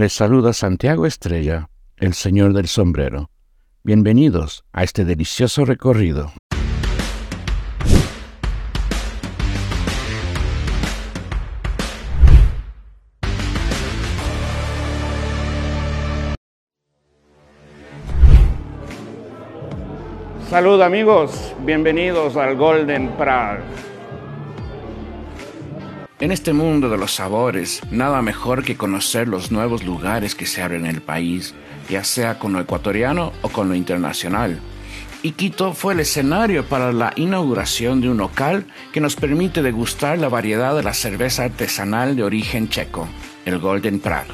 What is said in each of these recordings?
Les saluda Santiago Estrella, el señor del sombrero. Bienvenidos a este delicioso recorrido. Salud amigos, bienvenidos al Golden Prague. En este mundo de los sabores, nada mejor que conocer los nuevos lugares que se abren en el país, ya sea con lo ecuatoriano o con lo internacional. Y Quito fue el escenario para la inauguración de un local que nos permite degustar la variedad de la cerveza artesanal de origen checo, el Golden Prague.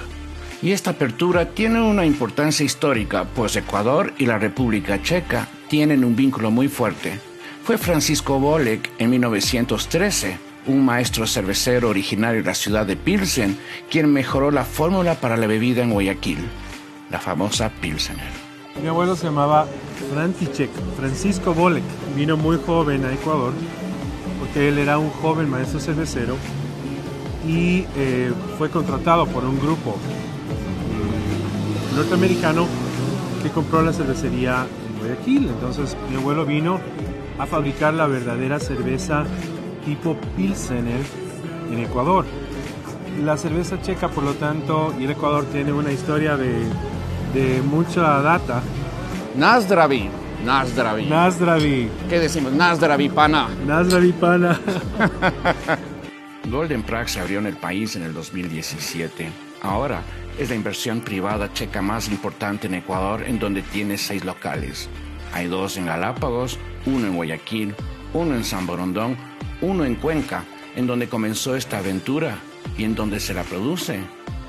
Y esta apertura tiene una importancia histórica, pues Ecuador y la República Checa tienen un vínculo muy fuerte. Fue Francisco Bolek en 1913, un maestro cervecero originario de la ciudad de Pilsen, quien mejoró la fórmula para la bebida en Guayaquil, la famosa Pilsener. Mi abuelo se llamaba František, Francisco Bolek. Vino muy joven a Ecuador porque él era un joven maestro cervecero y eh, fue contratado por un grupo eh, norteamericano que compró la cervecería Guayaquil. Entonces mi abuelo vino a fabricar la verdadera cerveza tipo Pilsener en Ecuador. La cerveza checa, por lo tanto, y el Ecuador tiene una historia de, de mucha data. Nazdravi. Nazdravi. Nazdravi. ¿Qué decimos? Nazdravi pana. Nazdravi pana. Golden Prague se abrió en el país en el 2017. Ahora es la inversión privada checa más importante en Ecuador, en donde tiene seis locales. Hay dos en Galápagos, uno en Guayaquil, uno en San Borondón, uno en Cuenca, en donde comenzó esta aventura y en donde se la produce.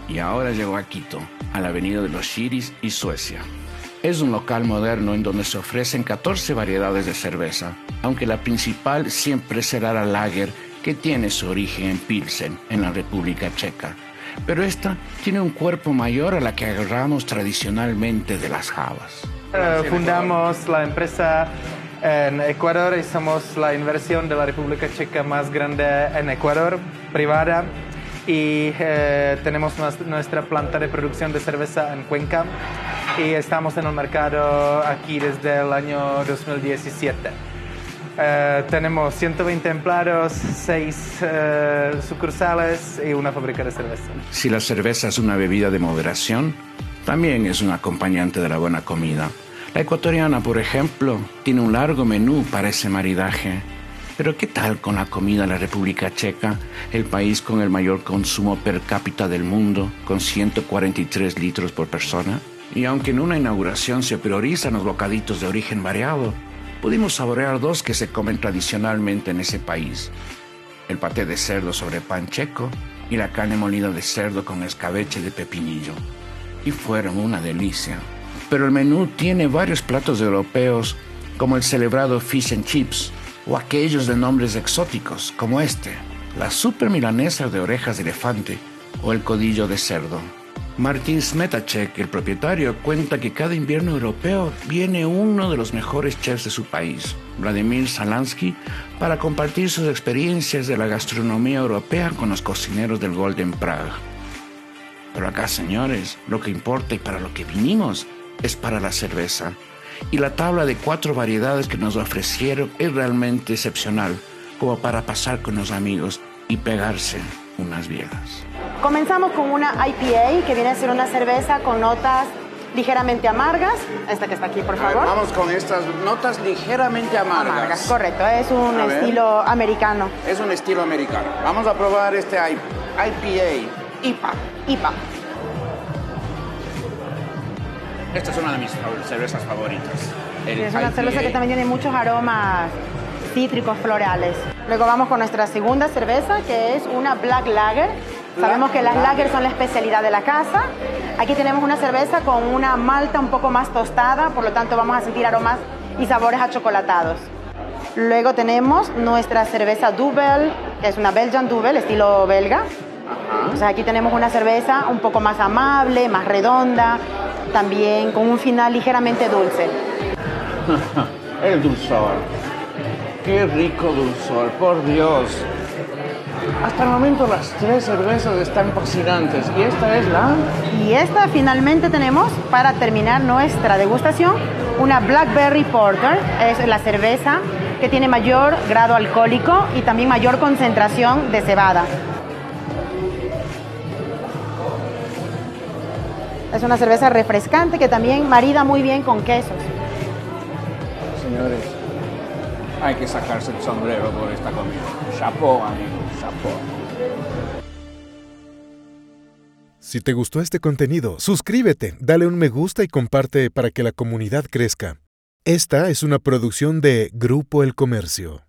Y ahora llegó a Quito, a la avenida de los Shiris y Suecia. Es un local moderno en donde se ofrecen 14 variedades de cerveza, aunque la principal siempre será la Lager, que tiene su origen en Pilsen, en la República Checa. Pero esta tiene un cuerpo mayor a la que agarramos tradicionalmente de las jabas. Uh, fundamos la empresa en Ecuador y somos la inversión de la República Checa más grande en Ecuador, privada. Y eh, tenemos nuestra planta de producción de cerveza en Cuenca y estamos en el mercado aquí desde el año 2017. Uh, tenemos 120 empleados, 6 uh, sucursales y una fábrica de cerveza. Si la cerveza es una bebida de moderación, también es un acompañante de la buena comida. La ecuatoriana, por ejemplo, tiene un largo menú para ese maridaje. Pero ¿qué tal con la comida de la República Checa, el país con el mayor consumo per cápita del mundo, con 143 litros por persona? Y aunque en una inauguración se priorizan los bocaditos de origen variado, pudimos saborear dos que se comen tradicionalmente en ese país. El paté de cerdo sobre pan checo y la carne molida de cerdo con escabeche de pepinillo. Y fueron una delicia. Pero el menú tiene varios platos europeos como el celebrado fish and chips o aquellos de nombres exóticos como este, la super milanesa de orejas de elefante o el codillo de cerdo. Martin Smetacek, el propietario, cuenta que cada invierno europeo viene uno de los mejores chefs de su país, Vladimir Salansky, para compartir sus experiencias de la gastronomía europea con los cocineros del Golden Prague. Pero acá, señores, lo que importa y para lo que vinimos es para la cerveza. Y la tabla de cuatro variedades que nos ofrecieron es realmente excepcional, como para pasar con los amigos y pegarse unas viejas. Comenzamos con una IPA, que viene a ser una cerveza con notas ligeramente amargas. Esta que está aquí, por favor. vamos con estas notas ligeramente amargas. Amargas, correcto. Es un estilo americano. Es un estilo americano. Vamos a probar este IPA. IPA. IPA. Esta es una de mis cervezas favoritas. es una cerveza que también tiene muchos aromas cítricos, florales. Luego vamos con nuestra segunda cerveza, que es una Black Lager. Sabemos que las Lager son la especialidad de la casa. Aquí tenemos una cerveza con una malta un poco más tostada, por lo tanto vamos a sentir aromas y sabores achocolatados. Luego tenemos nuestra cerveza Duvel, que es una Belgian Duvel, estilo belga. Entonces aquí tenemos una cerveza un poco más amable, más redonda, también con un final ligeramente dulce. El dulzor. Qué rico dulzor, por Dios. Hasta el momento las tres cervezas están fascinantes y esta es la... Y esta finalmente tenemos para terminar nuestra degustación una Blackberry Porter. Es la cerveza que tiene mayor grado alcohólico y también mayor concentración de cebada. Es una cerveza refrescante que también marida muy bien con quesos. Señores, hay que sacarse el sombrero por esta comida. Chapeau, amigo, chapeau. Si te gustó este contenido, suscríbete, dale un me gusta y comparte para que la comunidad crezca. Esta es una producción de Grupo El Comercio.